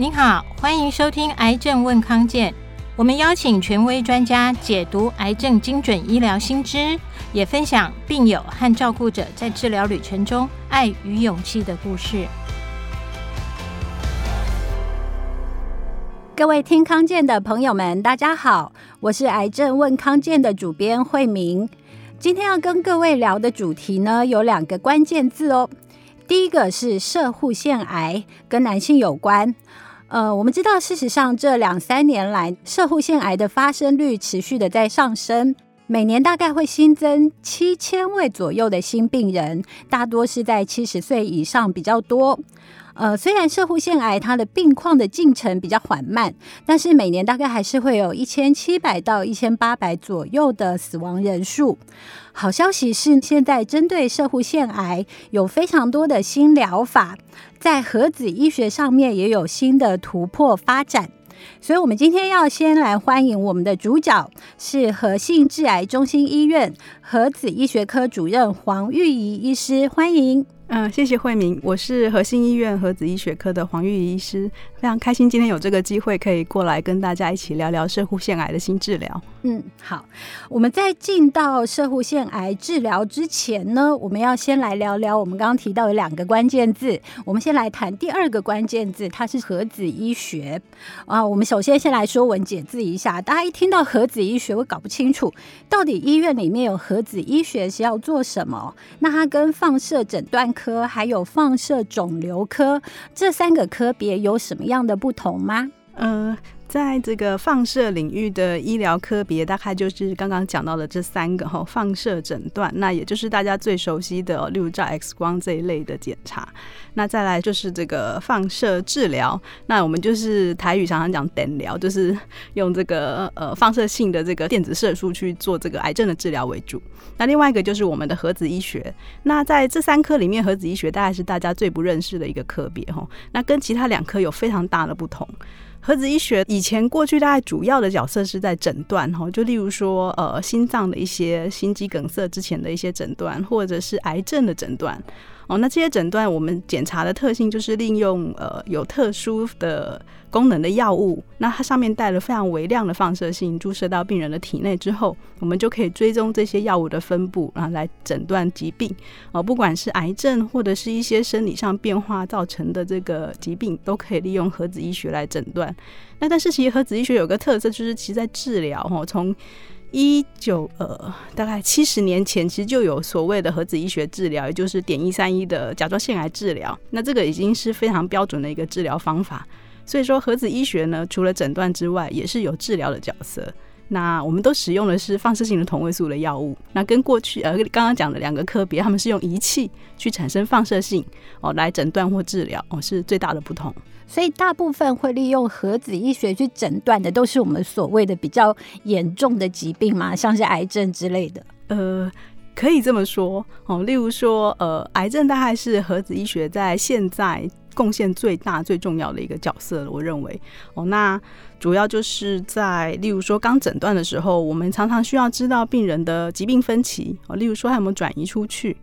您好，欢迎收听《癌症问康健》，我们邀请权威专家解读癌症精准医疗新知，也分享病友和照顾者在治疗旅程中爱与勇气的故事。各位听康健的朋友们，大家好，我是《癌症问康健》的主编惠明。今天要跟各位聊的主题呢，有两个关键字哦。第一个是射护腺癌，跟男性有关。呃，我们知道，事实上这两三年来，射护腺癌的发生率持续的在上升，每年大概会新增七千位左右的新病人，大多是在七十岁以上比较多。呃，虽然摄护腺癌它的病况的进程比较缓慢，但是每年大概还是会有一千七百到一千八百左右的死亡人数。好消息是，现在针对摄护腺癌有非常多的新疗法，在核子医学上面也有新的突破发展。所以，我们今天要先来欢迎我们的主角，是和信致癌中心医院核子医学科主任黄玉仪医师，欢迎。嗯，谢谢慧明，我是和信医院核子医学科的黄玉仪医师，非常开心今天有这个机会可以过来跟大家一起聊聊射护腺癌的新治疗。嗯，好，我们在进到射护腺癌治疗之前呢，我们要先来聊聊我们刚刚提到的两个关键字。我们先来谈第二个关键字，它是核子医学啊。我们首先先来说文解字一下，大家一听到核子医学会搞不清楚，到底医院里面有核子医学是要做什么？那它跟放射诊断科还有放射肿瘤科这三个科别有什么样的不同吗？嗯。在这个放射领域的医疗科别，大概就是刚刚讲到的这三个哈，放射诊断，那也就是大家最熟悉的，例如照 X 光这一类的检查。那再来就是这个放射治疗，那我们就是台语常常讲等疗，就是用这个呃放射性的这个电子射术去做这个癌症的治疗为主。那另外一个就是我们的核子医学。那在这三科里面，核子医学大概是大家最不认识的一个科别哈。那跟其他两科有非常大的不同。核子医学以前过去大概主要的角色是在诊断哈，就例如说呃心脏的一些心肌梗塞之前的一些诊断，或者是癌症的诊断。哦，那这些诊断我们检查的特性就是利用呃有特殊的功能的药物，那它上面带了非常微量的放射性注射到病人的体内之后，我们就可以追踪这些药物的分布，然后来诊断疾病。哦，不管是癌症或者是一些生理上变化造成的这个疾病，都可以利用核子医学来诊断。那但是其实核子医学有个特色，就是其实在治疗哦，从一九呃，大概七十年前，其实就有所谓的核子医学治疗，也就是碘一三一的甲状腺癌治疗。那这个已经是非常标准的一个治疗方法。所以说，核子医学呢，除了诊断之外，也是有治疗的角色。那我们都使用的是放射性的同位素的药物。那跟过去呃刚刚讲的两个科别，他们是用仪器去产生放射性哦来诊断或治疗哦，是最大的不同。所以大部分会利用核子医学去诊断的，都是我们所谓的比较严重的疾病嘛，像是癌症之类的。呃，可以这么说哦。例如说，呃，癌症大概是核子医学在现在贡献最大、最重要的一个角色了。我认为哦，那主要就是在例如说刚诊断的时候，我们常常需要知道病人的疾病分期哦，例如说他有没有转移出去。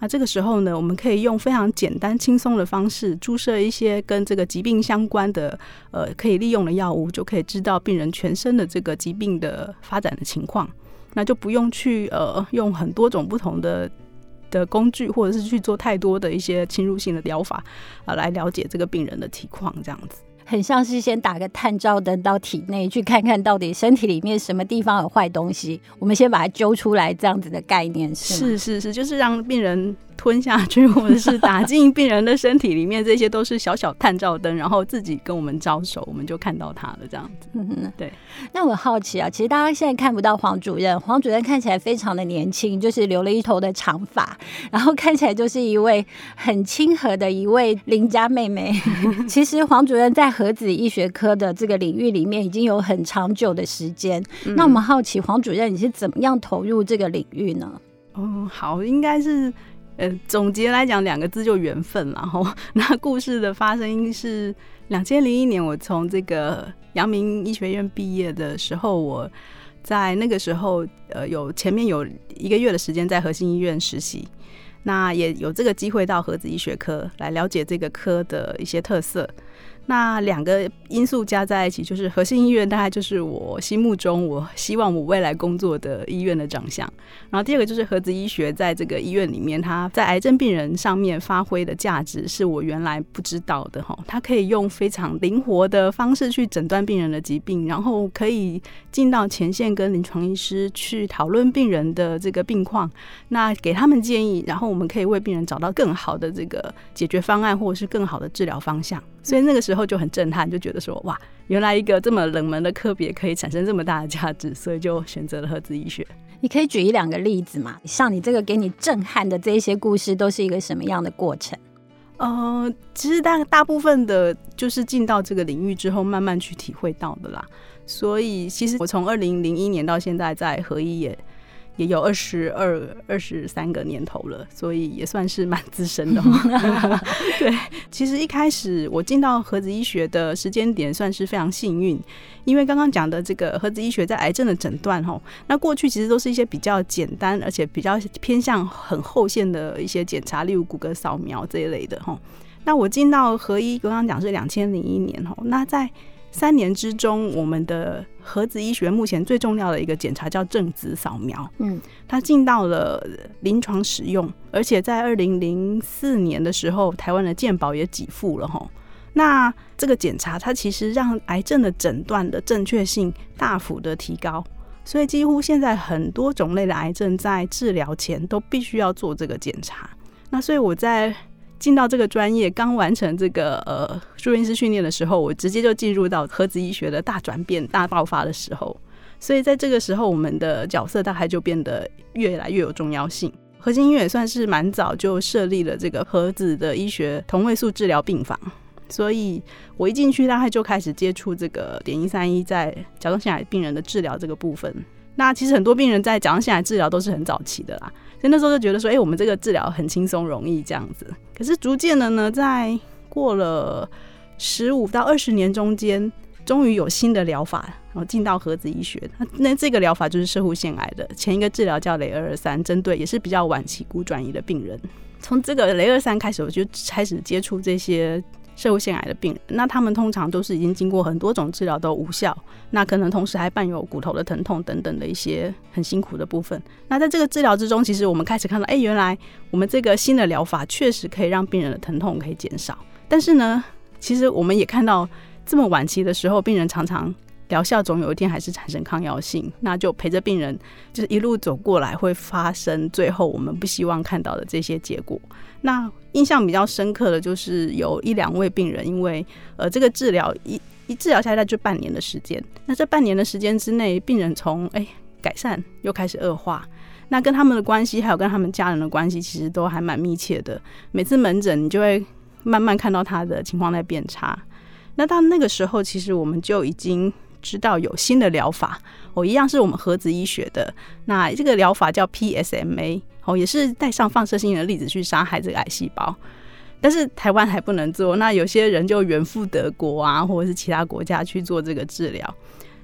那这个时候呢，我们可以用非常简单轻松的方式注射一些跟这个疾病相关的呃可以利用的药物，就可以知道病人全身的这个疾病的发展的情况。那就不用去呃用很多种不同的的工具，或者是去做太多的一些侵入性的疗法啊，来了解这个病人的体况这样子。很像是先打个探照灯到体内去看看到底身体里面什么地方有坏东西，我们先把它揪出来，这样子的概念是？是是是，就是让病人。吞下去，或者是打进病人的身体里面，这些都是小小探照灯，然后自己跟我们招手，我们就看到他了，这样子。对。那我好奇啊，其实大家现在看不到黄主任，黄主任看起来非常的年轻，就是留了一头的长发，然后看起来就是一位很亲和的一位邻家妹妹。其实黄主任在核子医学科的这个领域里面已经有很长久的时间。嗯。那我们好奇黄主任你是怎么样投入这个领域呢？哦，好，应该是。呃，总结来讲，两个字就缘分。然后，那故事的发生是两千零一年，我从这个阳明医学院毕业的时候，我在那个时候，呃，有前面有一个月的时间在核心医院实习，那也有这个机会到核子医学科来了解这个科的一些特色。那两个因素加在一起，就是核心医院大概就是我心目中我希望我未来工作的医院的长相。然后第二个就是核子医学在这个医院里面，它在癌症病人上面发挥的价值是我原来不知道的哈。它可以用非常灵活的方式去诊断病人的疾病，然后可以进到前线跟临床医师去讨论病人的这个病况，那给他们建议，然后我们可以为病人找到更好的这个解决方案，或者是更好的治疗方向。所以那个时候就很震撼，就觉得说哇，原来一个这么冷门的科别可以产生这么大的价值，所以就选择了核子医学。你可以举一两个例子嘛？像你这个给你震撼的这一些故事，都是一个什么样的过程？呃，其实大大部分的，就是进到这个领域之后，慢慢去体会到的啦。所以其实我从二零零一年到现在在核医也。也有二十二、二十三个年头了，所以也算是蛮资深的。对，其实一开始我进到核子医学的时间点算是非常幸运，因为刚刚讲的这个核子医学在癌症的诊断，吼，那过去其实都是一些比较简单，而且比较偏向很后线的一些检查，例如骨骼扫描这一类的，吼。那我进到核医，刚刚讲是两千零一年，吼，那在。三年之中，我们的核子医学目前最重要的一个检查叫正子扫描，嗯，它进到了临床使用，而且在二零零四年的时候，台湾的健保也给付了吼。那这个检查它其实让癌症的诊断的正确性大幅的提高，所以几乎现在很多种类的癌症在治疗前都必须要做这个检查。那所以我在。进到这个专业，刚完成这个呃住院师训练的时候，我直接就进入到核子医学的大转变、大爆发的时候。所以在这个时候，我们的角色大概就变得越来越有重要性。核心医院也算是蛮早就设立了这个核子的医学同位素治疗病房，所以我一进去，大概就开始接触这个点一三一在甲状腺癌病人的治疗这个部分。那其实很多病人在甲状腺癌治疗都是很早期的啦。那时候就觉得说，哎、我们这个治疗很轻松容易这样子。可是逐渐的呢，在过了十五到二十年中间，终于有新的疗法，然后进到核子医学。那这个疗法就是射护腺癌的前一个治疗叫雷二二三，针对也是比较晚期骨转移的病人。从这个雷二三开始，我就开始接触这些。社会腺癌的病人，那他们通常都是已经经过很多种治疗都无效，那可能同时还伴有骨头的疼痛等等的一些很辛苦的部分。那在这个治疗之中，其实我们开始看到，哎、原来我们这个新的疗法确实可以让病人的疼痛可以减少。但是呢，其实我们也看到，这么晚期的时候，病人常常疗效总有一天还是产生抗药性，那就陪着病人就是一路走过来，会发生最后我们不希望看到的这些结果。那印象比较深刻的就是有一两位病人，因为呃这个治疗一一治疗下来就半年的时间，那这半年的时间之内，病人从哎改善又开始恶化，那跟他们的关系还有跟他们家人的关系其实都还蛮密切的。每次门诊你就会慢慢看到他的情况在变差。那到那个时候，其实我们就已经知道有新的疗法，哦，一样是我们核子医学的，那这个疗法叫 PSMA。哦，也是带上放射性的粒子去杀害这个癌细胞，但是台湾还不能做。那有些人就远赴德国啊，或者是其他国家去做这个治疗。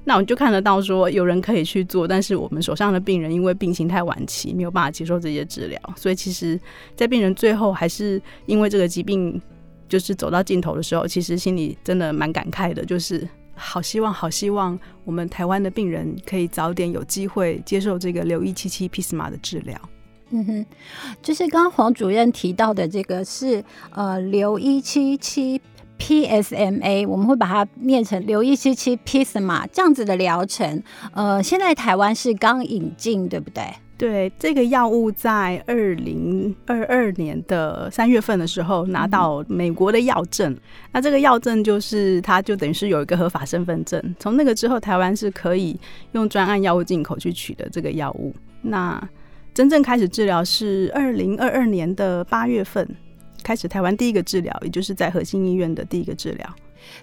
那我们就看得到说，有人可以去做，但是我们手上的病人因为病情太晚期，没有办法接受这些治疗。所以其实，在病人最后还是因为这个疾病就是走到尽头的时候，其实心里真的蛮感慨的，就是好希望、好希望我们台湾的病人可以早点有机会接受这个留一七七 PISMA 的治疗。嗯哼，就是刚刚黄主任提到的这个是呃留一七七 PSMA，我们会把它念成留一七七 PSMA 这样子的疗程。呃，现在台湾是刚引进，对不对？对，这个药物在二零二二年的三月份的时候拿到美国的药证，那这个药证就是它就等于是有一个合法身份证。从那个之后，台湾是可以用专案药物进口去取得这个药物。那真正开始治疗是二零二二年的八月份开始，台湾第一个治疗，也就是在核心医院的第一个治疗。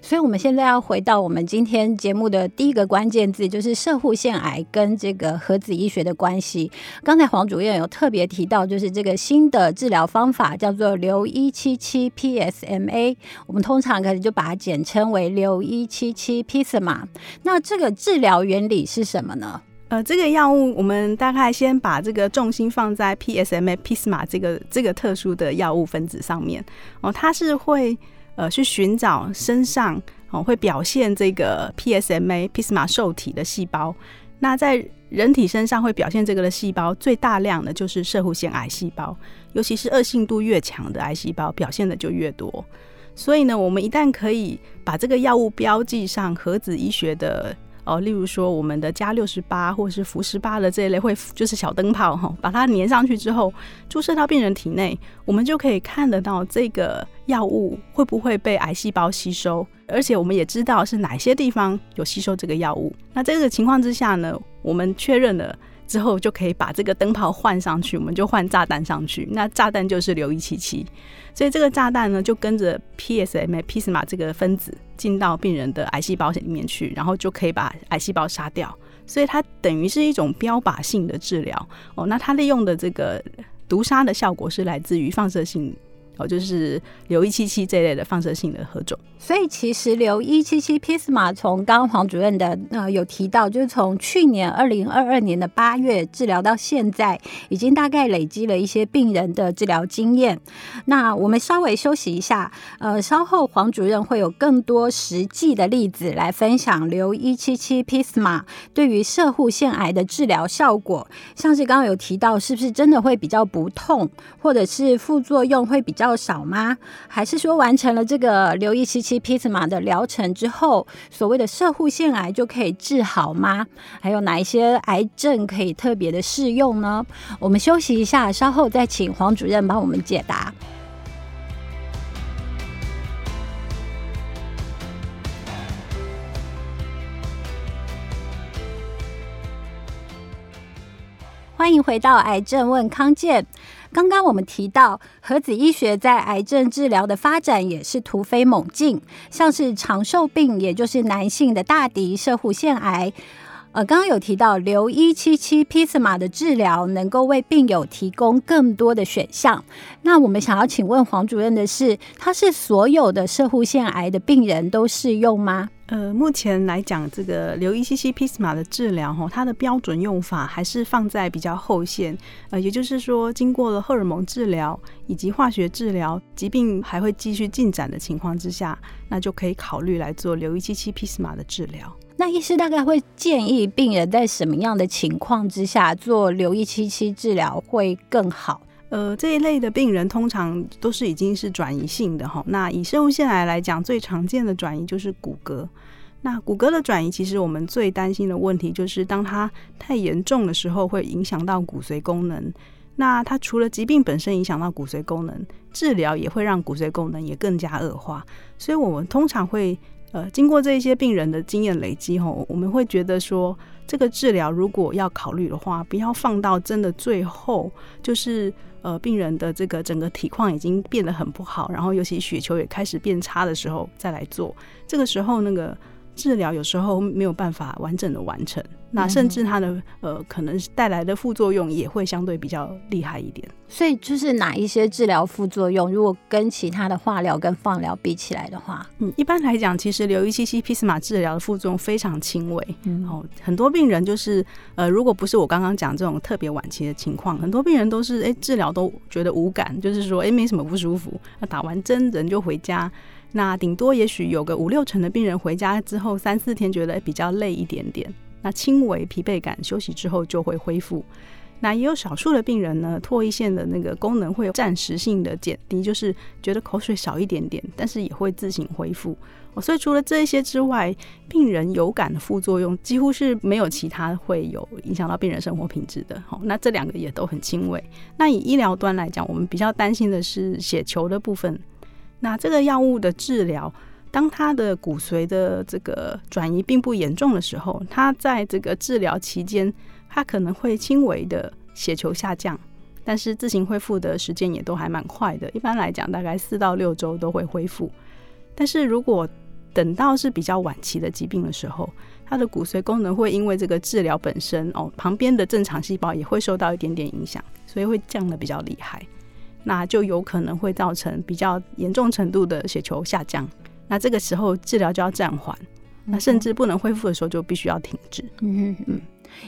所以，我们现在要回到我们今天节目的第一个关键字，就是摄护腺癌跟这个核子医学的关系。刚才黄主任有特别提到，就是这个新的治疗方法叫做留一七七 PSMA，我们通常可能就把它简称为留一七七 PSMA。那这个治疗原理是什么呢？呃，这个药物我们大概先把这个重心放在 PSMA PISMA 这个这个特殊的药物分子上面哦，它是会呃去寻找身上哦会表现这个 PSMA Pisma 受体的细胞。那在人体身上会表现这个的细胞最大量的就是射护腺癌细胞，尤其是恶性度越强的癌细胞表现的就越多。所以呢，我们一旦可以把这个药物标记上核子医学的哦，例如说我们的加六十八或者是氟十八的这一类，会就是小灯泡哈，把它粘上去之后，注射到病人体内，我们就可以看得到这个药物会不会被癌细胞吸收，而且我们也知道是哪些地方有吸收这个药物。那这个情况之下呢，我们确认了。之后就可以把这个灯泡换上去，我们就换炸弹上去。那炸弹就是硫一七七，所以这个炸弹呢就跟着 PSMA PSMA 这个分子进到病人的癌细胞里面去，然后就可以把癌细胞杀掉。所以它等于是一种标靶性的治疗哦。那它利用的这个毒杀的效果是来自于放射性。哦，就是硫一七七这类的放射性的核种，所以其实硫一七七 Pisma 从刚刚黄主任的呃有提到，就是从去年二零二二年的八月治疗到现在，已经大概累积了一些病人的治疗经验。那我们稍微休息一下，呃，稍后黄主任会有更多实际的例子来分享硫一七七 Pisma 对于射护腺癌的治疗效果，像是刚刚有提到，是不是真的会比较不痛，或者是副作用会比较少吗？还是说完成了这个硫一七七 Pisma 的疗程之后，所谓的射护腺癌就可以治好吗？还有哪一些癌症可以特别的适用呢？我们休息一下，稍后再请黄主任帮我们解答。欢迎回到癌症问康健。刚刚我们提到，核子医学在癌症治疗的发展也是突飞猛进，像是长寿病，也就是男性的大敌射护腺癌。呃，刚刚有提到硫一七七 Pisma 的治疗能够为病友提供更多的选项。那我们想要请问黄主任的是，它是所有的射护腺癌的病人都适用吗？呃，目前来讲，这个硫一七七 Pisma 的治疗，哈，它的标准用法还是放在比较后线。呃，也就是说，经过了荷尔蒙治疗以及化学治疗，疾病还会继续进展的情况之下，那就可以考虑来做硫一七七 Pisma 的治疗。那医师大概会建议病人在什么样的情况之下做硫一七七治疗会更好？呃，这一类的病人通常都是已经是转移性的哈。那以生物腺癌来讲，最常见的转移就是骨骼。那骨骼的转移，其实我们最担心的问题就是，当它太严重的时候，会影响到骨髓功能。那它除了疾病本身影响到骨髓功能，治疗也会让骨髓功能也更加恶化。所以我们通常会。呃，经过这一些病人的经验累积吼，我们会觉得说，这个治疗如果要考虑的话，不要放到真的最后，就是呃，病人的这个整个体况已经变得很不好，然后尤其血球也开始变差的时候再来做，这个时候那个。治疗有时候没有办法完整的完成，那甚至它的呃可能带来的副作用也会相对比较厉害一点。所以就是哪一些治疗副作用，如果跟其他的化疗跟放疗比起来的话，嗯，一般来讲，其实留一七七 Pisma 治疗的副作用非常轻微。嗯，哦，很多病人就是呃，如果不是我刚刚讲这种特别晚期的情况，很多病人都是哎治疗都觉得无感，就是说哎没什么不舒服，那打完针人就回家。那顶多也许有个五六成的病人回家之后三四天觉得比较累一点点，那轻微疲惫感休息之后就会恢复。那也有少数的病人呢，唾液腺的那个功能会有暂时性的减低，就是觉得口水少一点点，但是也会自行恢复。所以除了这些之外，病人有感的副作用几乎是没有其他会有影响到病人生活品质的。好，那这两个也都很轻微。那以医疗端来讲，我们比较担心的是血球的部分。那这个药物的治疗，当他的骨髓的这个转移并不严重的时候，他在这个治疗期间，他可能会轻微的血球下降，但是自行恢复的时间也都还蛮快的。一般来讲，大概四到六周都会恢复。但是如果等到是比较晚期的疾病的时候，他的骨髓功能会因为这个治疗本身哦，旁边的正常细胞也会受到一点点影响，所以会降得比较厉害。那就有可能会造成比较严重程度的血球下降，那这个时候治疗就要暂缓，那甚至不能恢复的时候就必须要停止。嗯嗯嗯。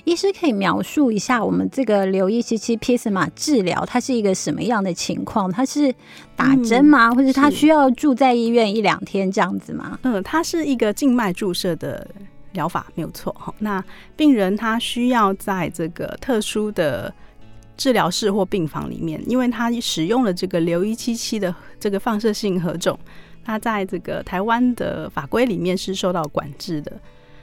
医师可以描述一下我们这个硫一七七 Pisma 治疗，它是一个什么样的情况？它是打针吗？嗯、或者它需要住在医院一两天这样子吗？嗯，它是一个静脉注射的疗法，没有错哈。那病人他需要在这个特殊的治疗室或病房里面，因为他使用了这个硫一七七的这个放射性核种，它在这个台湾的法规里面是受到管制的。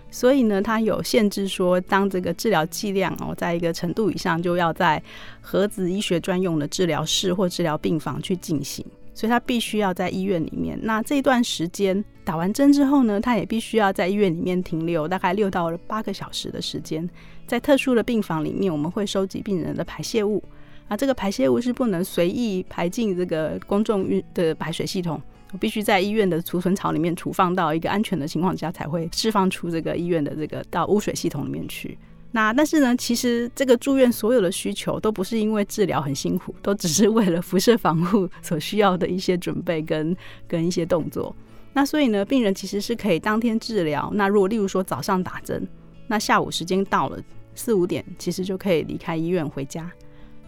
所以呢，它有限制说，当这个治疗剂量哦，在一个程度以上，就要在核子医学专用的治疗室或治疗病房去进行。所以它必须要在医院里面。那这段时间打完针之后呢，它也必须要在医院里面停留大概六到八个小时的时间。在特殊的病房里面，我们会收集病人的排泄物，啊，这个排泄物是不能随意排进这个公众的排水系统。我必须在医院的储存槽里面储放到一个安全的情况下，才会释放出这个医院的这个到污水系统里面去。那但是呢，其实这个住院所有的需求都不是因为治疗很辛苦，都只是为了辐射防护 所需要的一些准备跟跟一些动作。那所以呢，病人其实是可以当天治疗。那如果例如说早上打针，那下午时间到了四五点，其实就可以离开医院回家。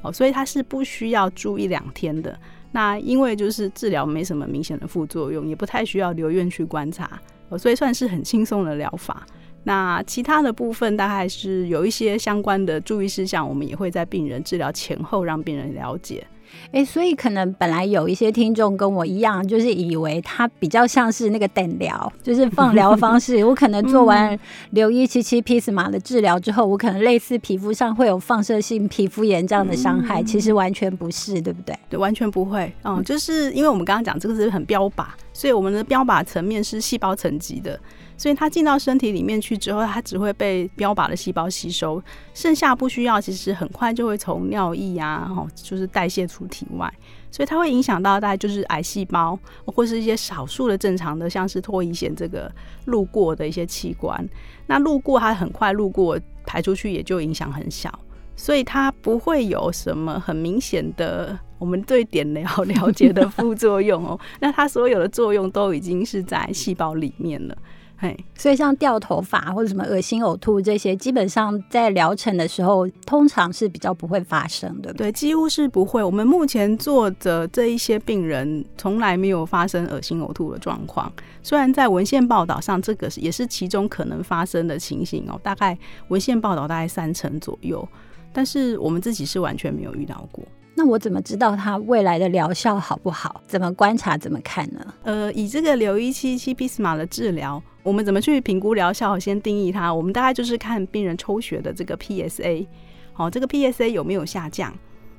哦，所以他是不需要住一两天的。那因为就是治疗没什么明显的副作用，也不太需要留院去观察，哦所以算是很轻松的疗法。那其他的部分大概是有一些相关的注意事项，我们也会在病人治疗前后让病人了解。哎、欸，所以可能本来有一些听众跟我一样，就是以为它比较像是那个等疗，就是放疗方式。我可能做完硫一七七 Pisma 的治疗之后，我可能类似皮肤上会有放射性皮肤炎这样的伤害，其实完全不是，对不对？对，完全不会。嗯，就是因为我们刚刚讲这个是很标靶，所以我们的标靶层面是细胞层级的。所以它进到身体里面去之后，它只会被标靶的细胞吸收，剩下不需要，其实很快就会从尿液啊，然后就是代谢出体外。所以它会影响到大概就是癌细胞，或是一些少数的正常的，像是唾液腺这个路过的一些器官。那路过它很快路过排出去，也就影响很小，所以它不会有什么很明显的我们对碘疗了解的副作用哦。那它所有的作用都已经是在细胞里面了。嘿，所以像掉头发或者什么恶心呕吐这些，基本上在疗程的时候，通常是比较不会发生的，对不对？对，几乎是不会。我们目前做的这一些病人，从来没有发生恶心呕吐的状况。虽然在文献报道上，这个也是其中可能发生的情形哦，大概文献报道大概三成左右，但是我们自己是完全没有遇到过。那我怎么知道它未来的疗效好不好？怎么观察？怎么看呢？呃，以这个硫一七七 Pisma 的治疗，我们怎么去评估疗效？先定义它，我们大概就是看病人抽血的这个 PSA，好、哦，这个 PSA 有没有下降？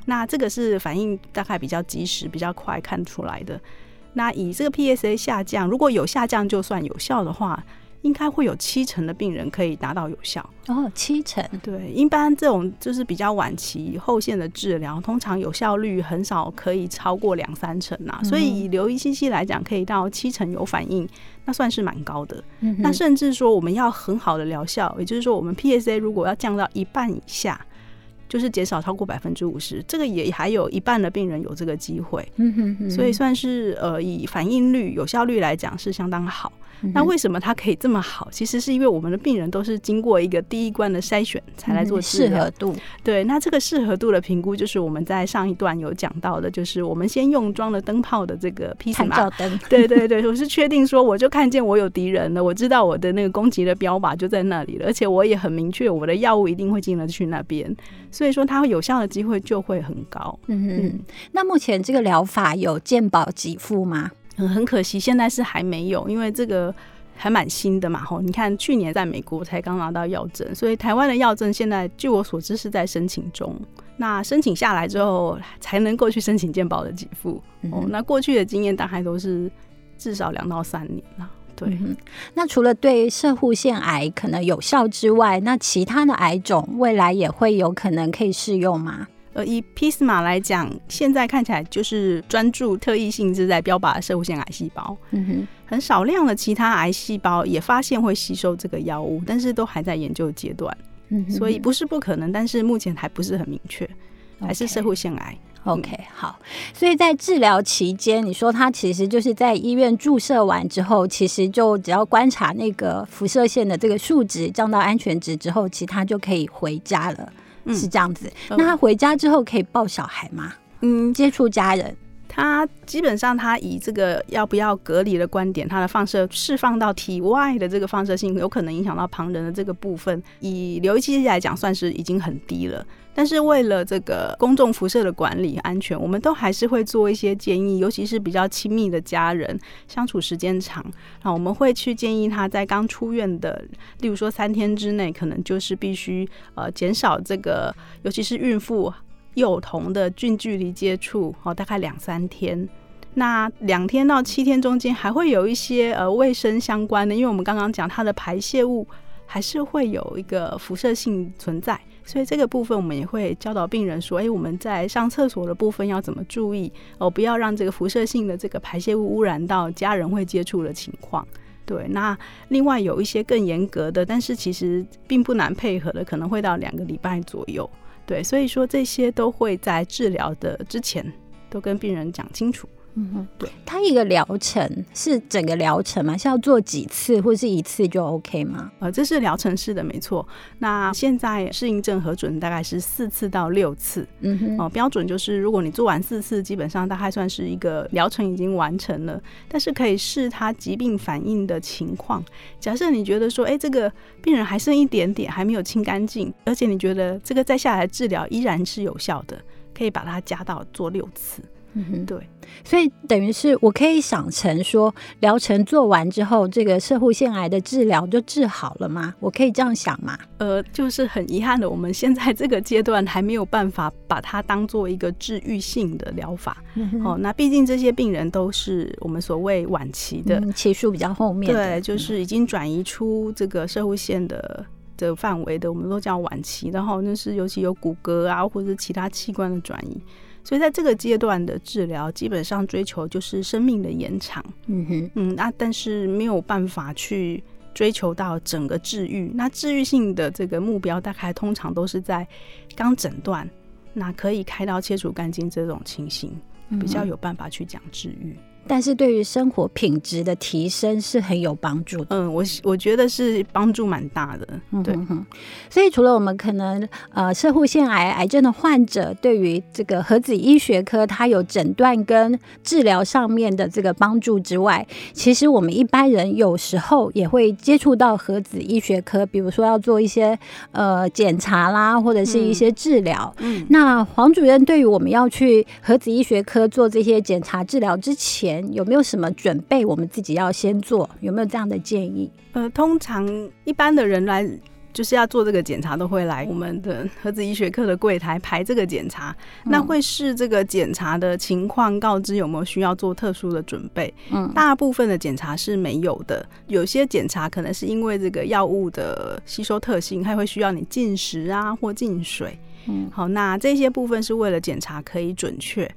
那这个是反应大概比较及时、比较快看出来的。那以这个 PSA 下降，如果有下降就算有效的话。应该会有七成的病人可以达到有效哦，七成。对，一般这种就是比较晚期后线的治疗，通常有效率很少可以超过两三成呐、啊嗯。所以以留一信息来讲，可以到七成有反应，那算是蛮高的、嗯。那甚至说我们要很好的疗效，也就是说我们 PSA 如果要降到一半以下，就是减少超过百分之五十，这个也还有一半的病人有这个机会。嗯哼哼，所以算是呃以反应率、有效率来讲是相当好。那为什么它可以这么好？其实是因为我们的病人都是经过一个第一关的筛选才来做。适合度。对，那这个适合度的评估就是我们在上一段有讲到的，就是我们先用装了灯泡的这个。探照灯。对对对，我是确定说，我就看见我有敌人了，我知道我的那个攻击的标靶就在那里了，而且我也很明确，我的药物一定会进得去那边，所以说它会有效的机会就会很高。嗯嗯。那目前这个疗法有健保给付吗？嗯，很可惜，现在是还没有，因为这个还蛮新的嘛。吼，你看去年在美国才刚拿到药证，所以台湾的药证现在据我所知是在申请中。那申请下来之后，才能够去申请健保的给付。哦，那过去的经验大概都是至少两到三年了。对，嗯，那除了对射护腺癌可能有效之外，那其他的癌种未来也会有可能可以适用吗？呃，以 Pisma 来讲，现在看起来就是专注特异性质在标靶的摄护腺癌细胞，嗯哼，很少量的其他癌细胞也发现会吸收这个药物，但是都还在研究阶段，嗯哼，所以不是不可能，但是目前还不是很明确，还是射护腺癌。OK，好。所以在治疗期间，你说他其实就是在医院注射完之后，其实就只要观察那个辐射线的这个数值降到安全值之后，其他就可以回家了，嗯、是这样子。那他回家之后可以抱小孩吗？嗯，接触家人。他基本上，他以这个要不要隔离的观点，他的放射释放到体外的这个放射性有可能影响到旁人的这个部分，以流仪器来讲，算是已经很低了。但是为了这个公众辐射的管理安全，我们都还是会做一些建议，尤其是比较亲密的家人，相处时间长，那我们会去建议他在刚出院的，例如说三天之内，可能就是必须呃减少这个，尤其是孕妇。幼童的近距离接触哦，大概两三天。那两天到七天中间还会有一些呃卫生相关的，因为我们刚刚讲它的排泄物还是会有一个辐射性存在，所以这个部分我们也会教导病人说，哎，我们在上厕所的部分要怎么注意哦，不要让这个辐射性的这个排泄物污染到家人会接触的情况。对，那另外有一些更严格的，但是其实并不难配合的，可能会到两个礼拜左右。对，所以说这些都会在治疗的之前都跟病人讲清楚。嗯哼，对，它一个疗程是整个疗程吗？是要做几次，或是一次就 OK 吗？呃，这是疗程式的，没错。那现在适应症核准大概是四次到六次。嗯哼，哦、呃，标准就是如果你做完四次，基本上大概算是一个疗程已经完成了。但是可以视他疾病反应的情况。假设你觉得说，哎，这个病人还剩一点点，还没有清干净，而且你觉得这个再下来治疗依然是有效的，可以把它加到做六次。嗯哼，对，所以等于是我可以想成说，疗程做完之后，这个射护腺癌的治疗就治好了吗？我可以这样想吗？呃，就是很遗憾的，我们现在这个阶段还没有办法把它当做一个治愈性的疗法。嗯、哦，那毕竟这些病人都是我们所谓晚期的，嗯、期数比较后面，对，就是已经转移出这个射护腺的的范围的，我们都叫晚期。然后那是尤其有骨骼啊，或者其他器官的转移。所以在这个阶段的治疗，基本上追求就是生命的延长。嗯哼，嗯，那但是没有办法去追求到整个治愈。那治愈性的这个目标，大概通常都是在刚诊断，那可以开刀切除干净这种情形，比较有办法去讲治愈。但是对于生活品质的提升是很有帮助的。嗯，我我觉得是帮助蛮大的。对，嗯、哼所以除了我们可能呃，摄护腺癌癌症的患者对于这个核子医学科它有诊断跟治疗上面的这个帮助之外，其实我们一般人有时候也会接触到核子医学科，比如说要做一些呃检查啦，或者是一些治疗。嗯，那黄主任对于我们要去核子医学科做这些检查治疗之前，有没有什么准备？我们自己要先做，有没有这样的建议？呃，通常一般的人来就是要做这个检查，都会来我们的核子医学科的柜台排这个检查。嗯、那会视这个检查的情况，告知有没有需要做特殊的准备。嗯，大部分的检查是没有的，有些检查可能是因为这个药物的吸收特性，还会需要你进食啊或进水。嗯，好，那这些部分是为了检查可以准确。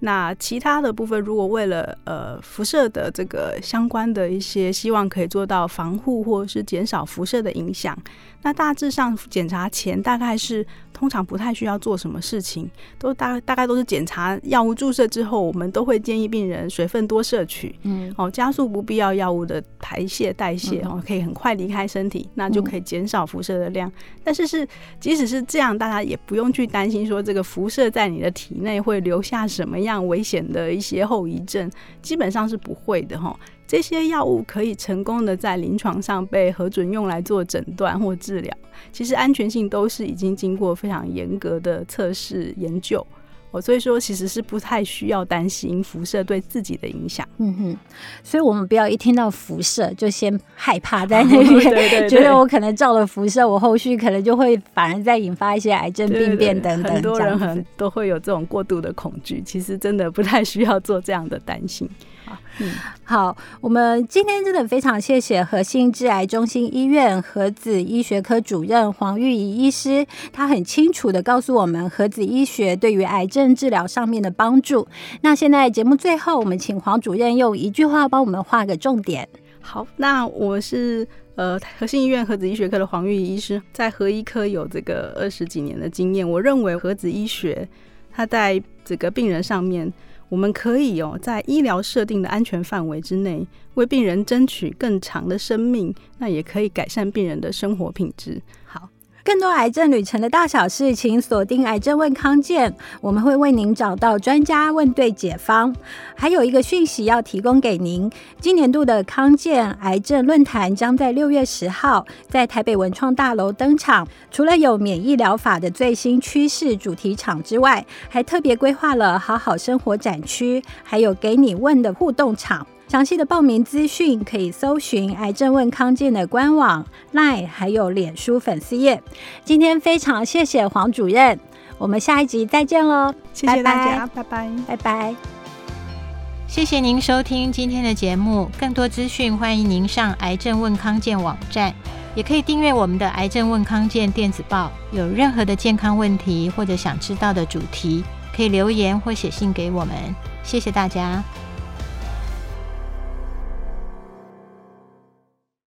那其他的部分，如果为了呃辐射的这个相关的一些，希望可以做到防护或者是减少辐射的影响，那大致上检查前大概是。通常不太需要做什么事情，都大大概都是检查药物注射之后，我们都会建议病人水分多摄取，嗯，哦，加速不必要药物的排泄代谢，哦，可以很快离开身体，那就可以减少辐射的量。但是是即使是这样，大家也不用去担心说这个辐射在你的体内会留下什么样危险的一些后遗症，基本上是不会的哈。这些药物可以成功的在临床上被核准用来做诊断或治疗，其实安全性都是已经经过非常严格的测试研究。哦，所以说其实是不太需要担心辐射对自己的影响。嗯哼，所以我们不要一听到辐射就先害怕在那边，对对对，觉得我可能照了辐射，我后续可能就会反而再引发一些癌症病变等等。很多人很都会有这种过度的恐惧，其实真的不太需要做这样的担心。好，我们今天真的非常谢谢核心致癌中心医院核子医学科主任黄玉仪医师，他很清楚地告诉我们核子医学对于癌症治疗上面的帮助。那现在节目最后，我们请黄主任用一句话帮我们画个重点。好，那我是呃核心医院核子医学科的黄玉仪医师，在核医科有这个二十几年的经验，我认为核子医学。它在这个病人上面，我们可以哦，在医疗设定的安全范围之内，为病人争取更长的生命，那也可以改善病人的生活品质。更多癌症旅程的大小事，请锁定《癌症问康健》，我们会为您找到专家问对解方。还有一个讯息要提供给您：今年度的康健癌症论坛将在六月十号在台北文创大楼登场。除了有免疫疗法的最新趋势主题场之外，还特别规划了好好生活展区，还有给你问的互动场。详细的报名资讯可以搜寻“癌症问康健”的官网、LINE 还有脸书粉丝页。今天非常谢谢黄主任，我们下一集再见喽！谢谢大家，拜拜，拜拜。谢谢您收听今天的节目，更多资讯欢迎您上“癌症问康健”网站，也可以订阅我们的“癌症问康健”电子报。有任何的健康问题或者想知道的主题，可以留言或写信给我们。谢谢大家。